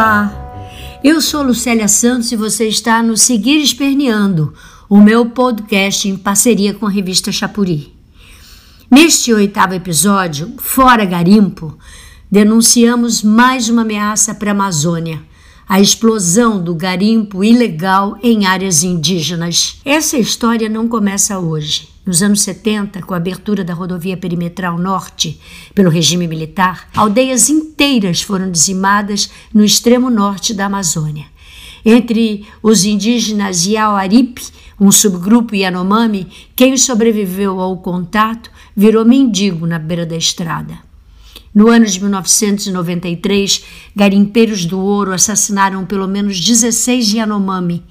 Olá, eu sou Lucélia Santos e você está no Seguir Esperneando, o meu podcast em parceria com a revista Chapuri. Neste oitavo episódio, Fora Garimpo, denunciamos mais uma ameaça para a Amazônia a explosão do garimpo ilegal em áreas indígenas. Essa história não começa hoje. Nos anos 70, com a abertura da rodovia perimetral norte pelo regime militar, aldeias inteiras foram dizimadas no extremo norte da Amazônia. Entre os indígenas Yaoaripe, um subgrupo Yanomami, quem sobreviveu ao contato virou mendigo na beira da estrada. No ano de 1993, garimpeiros do ouro assassinaram pelo menos 16 Yanomami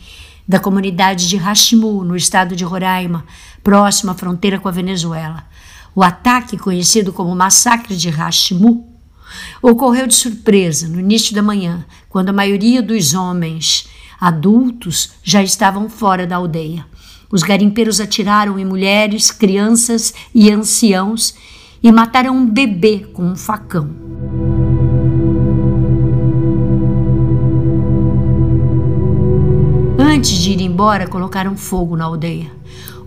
da comunidade de Hashimu, no estado de Roraima, próximo à fronteira com a Venezuela. O ataque, conhecido como Massacre de Hashimu, ocorreu de surpresa no início da manhã, quando a maioria dos homens adultos já estavam fora da aldeia. Os garimpeiros atiraram em mulheres, crianças e anciãos e mataram um bebê com um facão. Antes de ir embora, colocaram fogo na aldeia.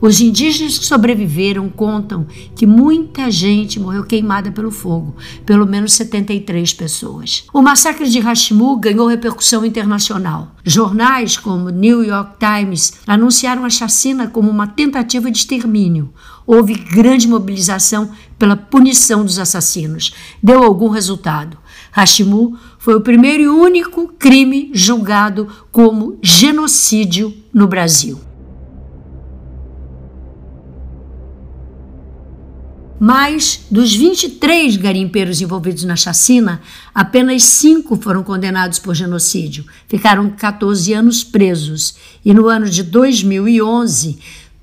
Os indígenas que sobreviveram contam que muita gente morreu queimada pelo fogo, pelo menos 73 pessoas. O massacre de Hashimu ganhou repercussão internacional. Jornais como New York Times anunciaram a chacina como uma tentativa de extermínio. Houve grande mobilização pela punição dos assassinos. Deu algum resultado. Hashimu foi o primeiro e único crime julgado como genocídio no Brasil. Mas dos 23 garimpeiros envolvidos na chacina, apenas cinco foram condenados por genocídio. Ficaram 14 anos presos. E no ano de 2011,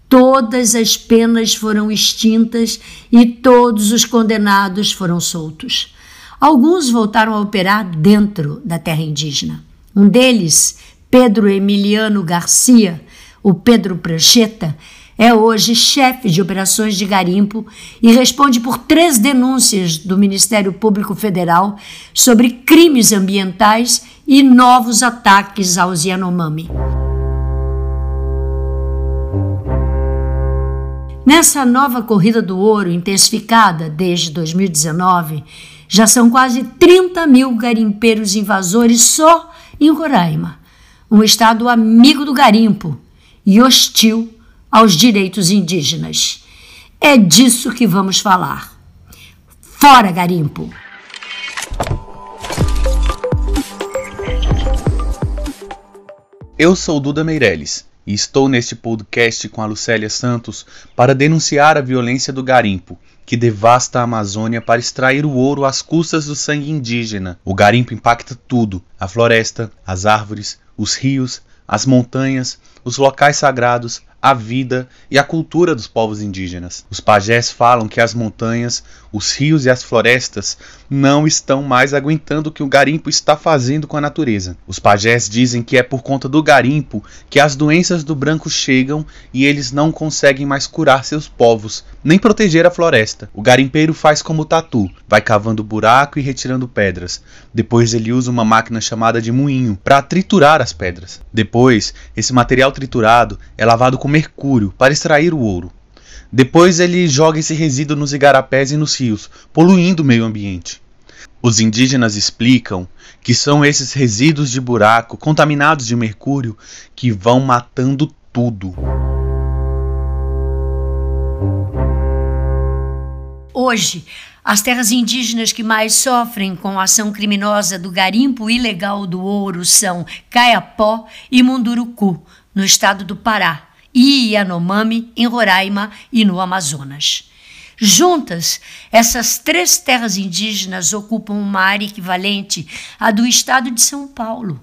todas as penas foram extintas e todos os condenados foram soltos. Alguns voltaram a operar dentro da terra indígena. Um deles, Pedro Emiliano Garcia, o Pedro Prancheta, é hoje chefe de operações de garimpo e responde por três denúncias do Ministério Público Federal sobre crimes ambientais e novos ataques aos Yanomami. Nessa nova corrida do ouro, intensificada desde 2019, já são quase 30 mil garimpeiros invasores só em Roraima, um estado amigo do garimpo e hostil aos direitos indígenas. É disso que vamos falar. Fora garimpo! Eu sou Duda Meirelles e estou neste podcast com a Lucélia Santos para denunciar a violência do garimpo, que devasta a Amazônia para extrair o ouro às custas do sangue indígena. O garimpo impacta tudo: a floresta, as árvores, os rios, as montanhas, os locais sagrados, a vida e a cultura dos povos indígenas. Os pajés falam que as montanhas, os rios e as florestas não estão mais aguentando o que o garimpo está fazendo com a natureza. Os pajés dizem que é por conta do garimpo que as doenças do branco chegam e eles não conseguem mais curar seus povos, nem proteger a floresta. O garimpeiro faz como o tatu, vai cavando buraco e retirando pedras. Depois ele usa uma máquina chamada de moinho para triturar as pedras. Depois, esse material triturado é lavado com mercúrio para extrair o ouro. Depois ele joga esse resíduo nos igarapés e nos rios, poluindo o meio ambiente. Os indígenas explicam que são esses resíduos de buraco contaminados de mercúrio que vão matando tudo. Hoje, as terras indígenas que mais sofrem com a ação criminosa do garimpo ilegal do ouro são Caiapó e Munduruku, no estado do Pará, e Yanomami, em Roraima e no Amazonas. Juntas, essas três terras indígenas ocupam uma área equivalente à do estado de São Paulo.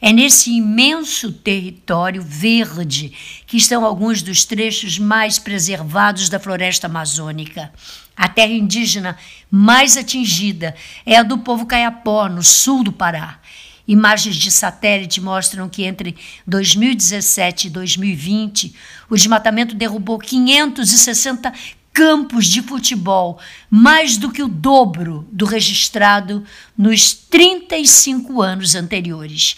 É nesse imenso território verde que estão alguns dos trechos mais preservados da floresta amazônica. A terra indígena mais atingida é a do povo caiapó, no sul do Pará. Imagens de satélite mostram que entre 2017 e 2020, o desmatamento derrubou 560 campos de futebol, mais do que o dobro do registrado nos 35 anos anteriores.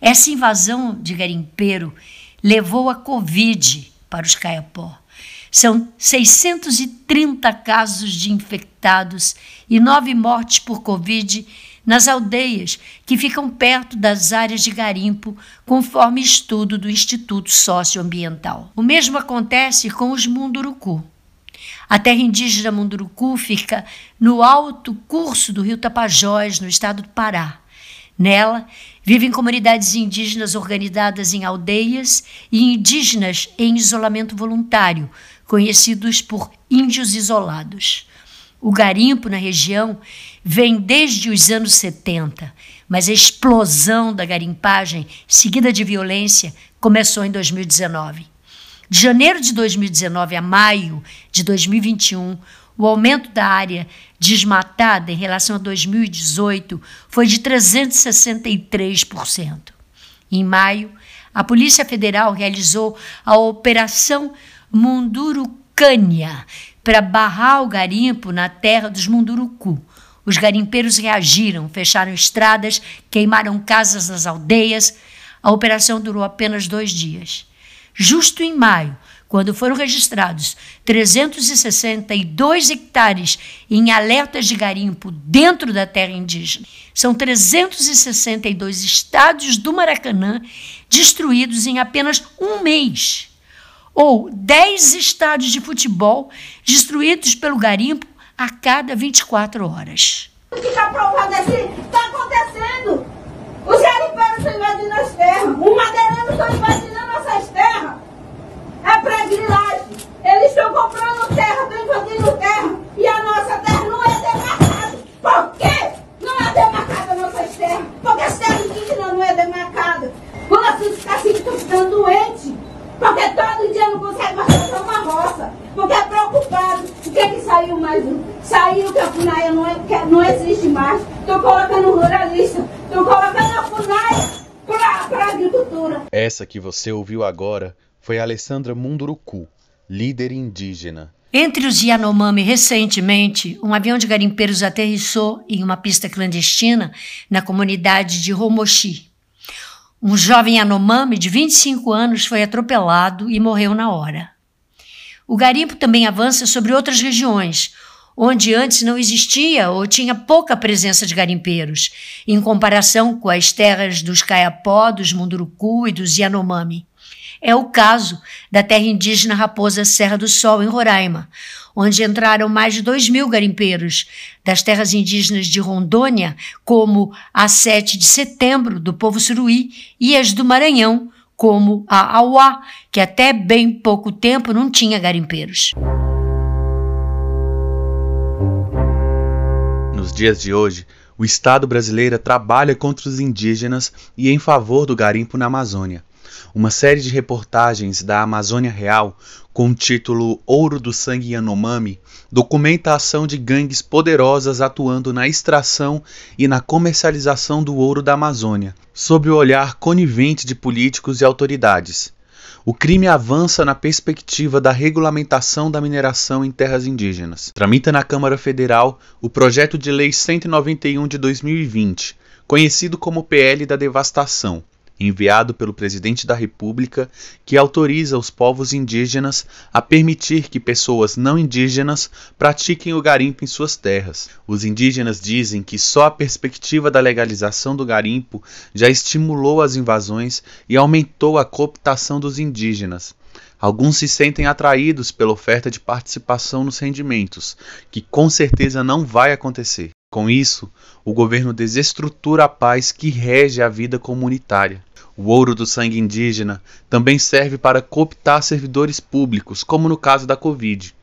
Essa invasão de garimpeiro levou a Covid para os Caiapó. São 630 casos de infectados e nove mortes por Covid nas aldeias que ficam perto das áreas de garimpo, conforme estudo do Instituto Socioambiental. O mesmo acontece com os Munduruku. A terra indígena Munduruku fica no alto curso do rio Tapajós, no estado do Pará. Nela, vivem comunidades indígenas organizadas em aldeias e indígenas em isolamento voluntário, conhecidos por índios isolados. O garimpo na região vem desde os anos 70, mas a explosão da garimpagem, seguida de violência, começou em 2019. De janeiro de 2019 a maio de 2021, o aumento da área desmatada em relação a 2018 foi de 363%. Em maio, a Polícia Federal realizou a Operação Mundurucânia para barrar o garimpo na terra dos Munduruku. Os garimpeiros reagiram, fecharam estradas, queimaram casas nas aldeias. A operação durou apenas dois dias. Justo em maio, quando foram registrados 362 hectares em alertas de garimpo dentro da terra indígena. São 362 estádios do Maracanã destruídos em apenas um mês. Ou 10 estádios de futebol destruídos pelo garimpo a cada 24 horas. O que está provado assim? Está acontecendo. Os garimpeiros estão invadindo as terras. Os madeireiros estão invadindo nossas terras é para grilagem. Eles estão comprando terra, estão invadindo terra. E a nossa terra não é demarcada. Por quê? Não é demarcada a nossa terra. Porque as terras indígenas não é demarcada. Os nossos caciques estão ficando doentes. Porque todo dia não consegue mais fazer uma roça. Porque é preocupado. O que é que saiu mais um? Saiu que a FUNAI não, é, não existe mais. Estão colocando ruralista. Estão colocando a FUNAI para a agricultura. Essa que você ouviu agora foi Alessandra Munduruku, líder indígena. Entre os Yanomami, recentemente, um avião de garimpeiros aterrissou em uma pista clandestina na comunidade de Romoshi. Um jovem Yanomami de 25 anos foi atropelado e morreu na hora. O garimpo também avança sobre outras regiões, onde antes não existia ou tinha pouca presença de garimpeiros, em comparação com as terras dos Caiapó, dos Munduruku e dos Yanomami. É o caso da terra indígena Raposa Serra do Sol, em Roraima, onde entraram mais de 2 mil garimpeiros das terras indígenas de Rondônia, como a 7 de setembro, do povo suruí, e as do Maranhão, como a Auá, que até bem pouco tempo não tinha garimpeiros. Nos dias de hoje, o Estado brasileiro trabalha contra os indígenas e em favor do garimpo na Amazônia uma série de reportagens da Amazônia Real com o título Ouro do Sangue Yanomami documenta a ação de gangues poderosas atuando na extração e na comercialização do ouro da Amazônia, sob o olhar conivente de políticos e autoridades. O crime avança na perspectiva da regulamentação da mineração em terras indígenas. Tramita na Câmara Federal o projeto de lei 191 de 2020, conhecido como PL da Devastação, enviado pelo presidente da República, que autoriza os povos indígenas a permitir que pessoas não indígenas pratiquem o garimpo em suas terras. Os indígenas dizem que só a perspectiva da legalização do garimpo já estimulou as invasões e aumentou a cooptação dos indígenas. Alguns se sentem atraídos pela oferta de participação nos rendimentos, que com certeza não vai acontecer. Com isso, o governo desestrutura a paz que rege a vida comunitária. O ouro do sangue indígena também serve para cooptar servidores públicos, como no caso da Covid.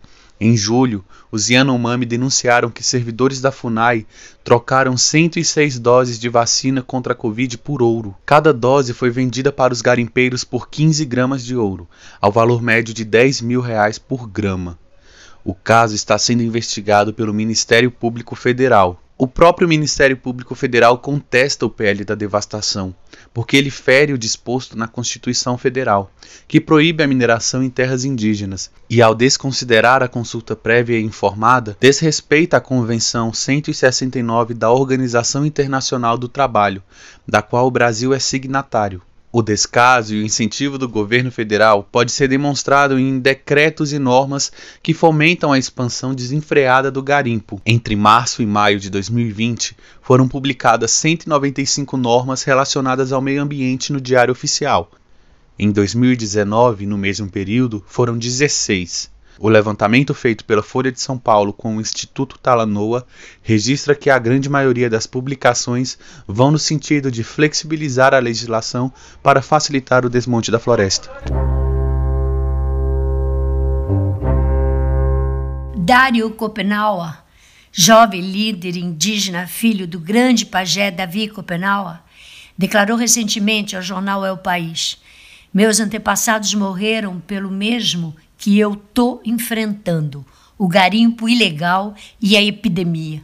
Em julho, os Yanomami denunciaram que servidores da FUNAI trocaram 106 doses de vacina contra a Covid por ouro. Cada dose foi vendida para os garimpeiros por 15 gramas de ouro, ao valor médio de 10 mil reais por grama. O caso está sendo investigado pelo Ministério Público Federal. O próprio Ministério Público Federal contesta o PL da devastação, porque ele fere o disposto na Constituição Federal, que proíbe a mineração em terras indígenas, e ao desconsiderar a consulta prévia e informada, desrespeita a Convenção 169 da Organização Internacional do Trabalho, da qual o Brasil é signatário. O descaso e o incentivo do governo federal pode ser demonstrado em decretos e normas que fomentam a expansão desenfreada do garimpo. Entre março e maio de 2020, foram publicadas 195 normas relacionadas ao meio ambiente no Diário Oficial. Em 2019, no mesmo período, foram 16. O levantamento feito pela Folha de São Paulo com o Instituto Talanoa registra que a grande maioria das publicações vão no sentido de flexibilizar a legislação para facilitar o desmonte da floresta. Dário Copenauer, jovem líder indígena filho do grande pajé Davi Copenauer, declarou recentemente ao jornal É o País: Meus antepassados morreram pelo mesmo que eu estou enfrentando: o garimpo ilegal e a epidemia.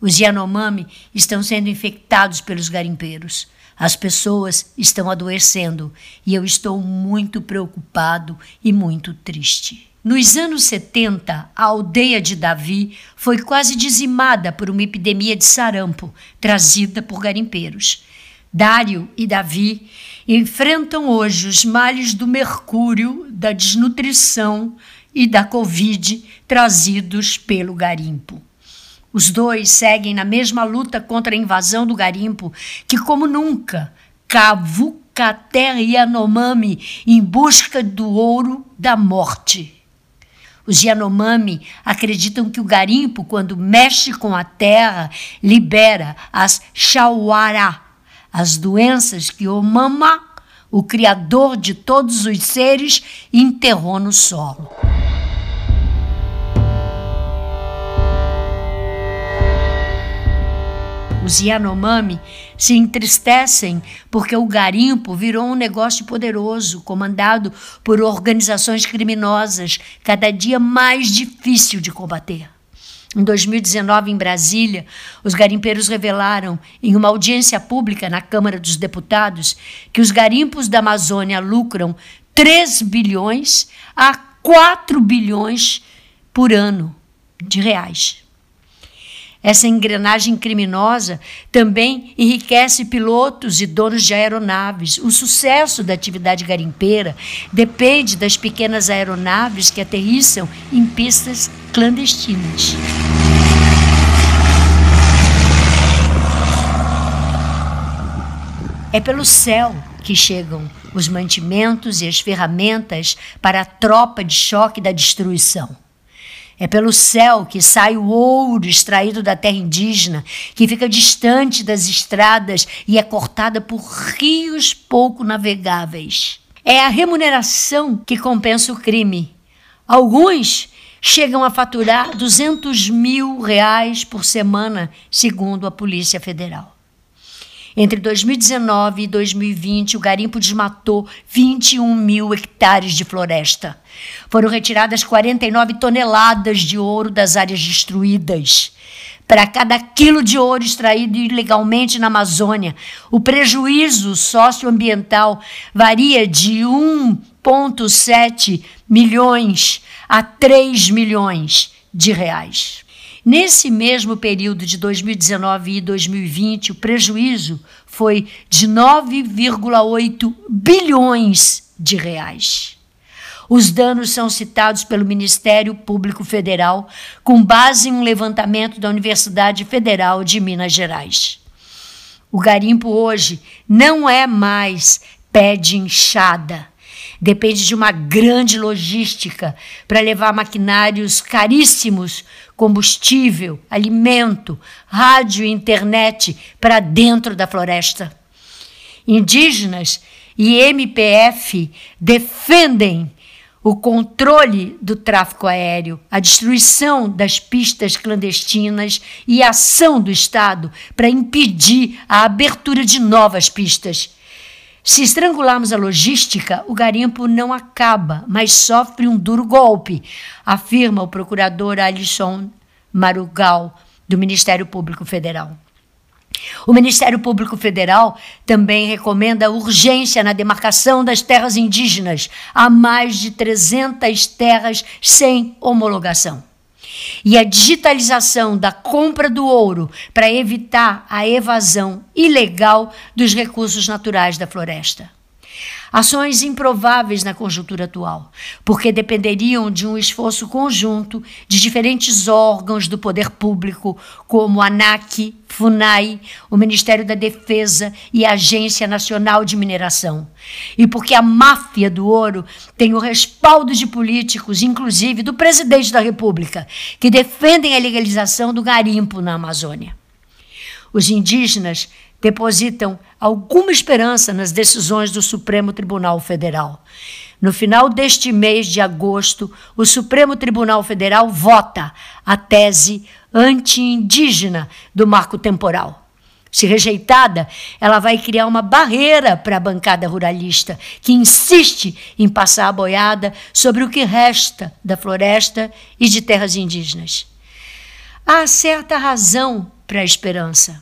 Os Yanomami estão sendo infectados pelos garimpeiros. As pessoas estão adoecendo e eu estou muito preocupado e muito triste. Nos anos 70, a aldeia de Davi foi quase dizimada por uma epidemia de sarampo trazida por garimpeiros. Dário e Davi enfrentam hoje os males do mercúrio, da desnutrição e da Covid trazidos pelo garimpo. Os dois seguem na mesma luta contra a invasão do garimpo que, como nunca, cavuca a terra Yanomami em busca do ouro da morte. Os Yanomami acreditam que o garimpo, quando mexe com a terra, libera as Shawara, as doenças que o Mama, o Criador de todos os seres, enterrou no solo. Os Yanomami se entristecem porque o garimpo virou um negócio poderoso, comandado por organizações criminosas, cada dia mais difícil de combater. Em 2019, em Brasília, os garimpeiros revelaram, em uma audiência pública na Câmara dos Deputados, que os garimpos da Amazônia lucram 3 bilhões a 4 bilhões por ano de reais. Essa engrenagem criminosa também enriquece pilotos e donos de aeronaves. O sucesso da atividade garimpeira depende das pequenas aeronaves que aterrissam em pistas clandestinas. É pelo céu que chegam os mantimentos e as ferramentas para a tropa de choque da destruição. É pelo céu que sai o ouro extraído da terra indígena, que fica distante das estradas e é cortada por rios pouco navegáveis. É a remuneração que compensa o crime. Alguns chegam a faturar 200 mil reais por semana, segundo a Polícia Federal. Entre 2019 e 2020, o garimpo desmatou 21 mil hectares de floresta. Foram retiradas 49 toneladas de ouro das áreas destruídas. Para cada quilo de ouro extraído ilegalmente na Amazônia, o prejuízo socioambiental varia de 1,7 milhões a 3 milhões de reais. Nesse mesmo período de 2019 e 2020, o prejuízo foi de 9,8 bilhões de reais. Os danos são citados pelo Ministério Público Federal com base em um levantamento da Universidade Federal de Minas Gerais. O garimpo hoje não é mais pé de inchada Depende de uma grande logística para levar maquinários caríssimos, combustível, alimento, rádio e internet para dentro da floresta. Indígenas e MPF defendem o controle do tráfego aéreo, a destruição das pistas clandestinas e a ação do Estado para impedir a abertura de novas pistas. Se estrangularmos a logística, o garimpo não acaba, mas sofre um duro golpe, afirma o procurador Alisson Marugal, do Ministério Público Federal. O Ministério Público Federal também recomenda urgência na demarcação das terras indígenas, há mais de 300 terras sem homologação. E a digitalização da compra do ouro para evitar a evasão ilegal dos recursos naturais da floresta. Ações improváveis na conjuntura atual, porque dependeriam de um esforço conjunto de diferentes órgãos do poder público, como a ANAC, FUNAI, o Ministério da Defesa e a Agência Nacional de Mineração. E porque a máfia do ouro tem o respaldo de políticos, inclusive do presidente da República, que defendem a legalização do garimpo na Amazônia. Os indígenas depositam alguma esperança nas decisões do Supremo Tribunal Federal. No final deste mês de agosto, o Supremo Tribunal Federal vota a tese anti-indígena do marco temporal. Se rejeitada, ela vai criar uma barreira para a bancada ruralista, que insiste em passar a boiada sobre o que resta da floresta e de terras indígenas. Há certa razão para a esperança.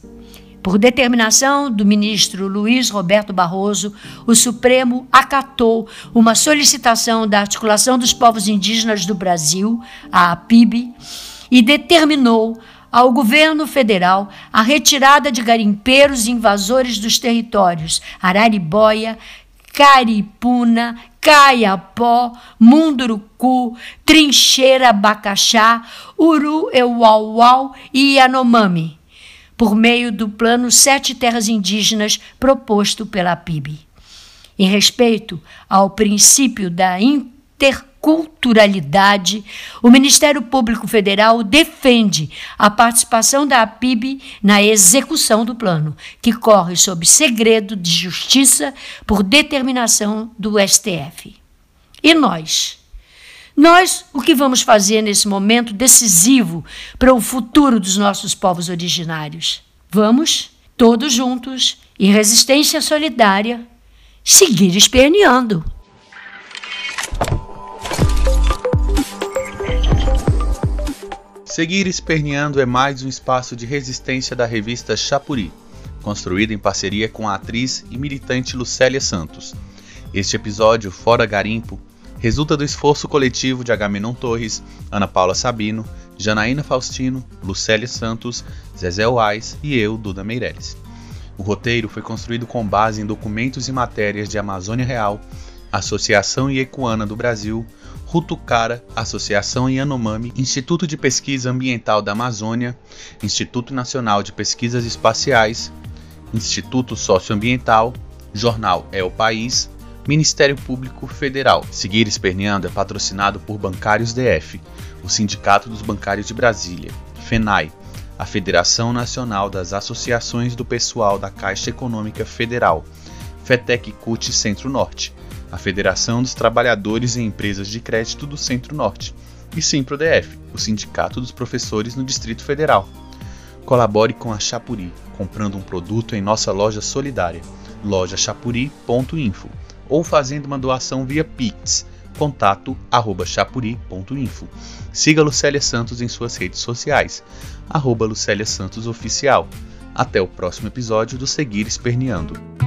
Por determinação do ministro Luiz Roberto Barroso, o Supremo acatou uma solicitação da Articulação dos Povos Indígenas do Brasil, a APIB, e determinou ao governo federal a retirada de garimpeiros invasores dos territórios Araribóia, Caripuna, Caiapó, Munduruku, Trincheira Bacaxá, Uru Euauau e Yanomami por meio do Plano Sete Terras Indígenas proposto pela PIB. Em respeito ao princípio da interculturalidade, o Ministério Público Federal defende a participação da PIB na execução do plano, que corre sob segredo de justiça por determinação do STF. E nós? Nós, o que vamos fazer nesse momento decisivo para o futuro dos nossos povos originários? Vamos, todos juntos, em resistência solidária, seguir esperneando. Seguir Esperneando é mais um espaço de resistência da revista Chapuri, construída em parceria com a atriz e militante Lucélia Santos. Este episódio, Fora Garimpo, resulta do esforço coletivo de Agamenon Torres, Ana Paula Sabino, Janaína Faustino, Lucélia Santos, Zezé Wais e eu, Duda Meirelles. O roteiro foi construído com base em documentos e matérias de Amazônia Real, Associação Iecuana do Brasil, Rutucara, Associação Yanomami, Instituto de Pesquisa Ambiental da Amazônia, Instituto Nacional de Pesquisas Espaciais, Instituto Socioambiental, Jornal É o País, Ministério Público Federal. Seguir Esperneando é patrocinado por Bancários DF, o Sindicato dos Bancários de Brasília, FENAI, a Federação Nacional das Associações do Pessoal da Caixa Econômica Federal, FETEC CUT Centro-Norte, a Federação dos Trabalhadores em Empresas de Crédito do Centro-Norte e SIMPRO-DF, o Sindicato dos Professores no Distrito Federal. Colabore com a Chapuri, comprando um produto em nossa loja solidária, lojachapuri.info ou fazendo uma doação via Pix, contato arroba chapuri.info. Siga Lucélia Santos em suas redes sociais, arroba Lucélia Santos Oficial. Até o próximo episódio do Seguir Esperneando.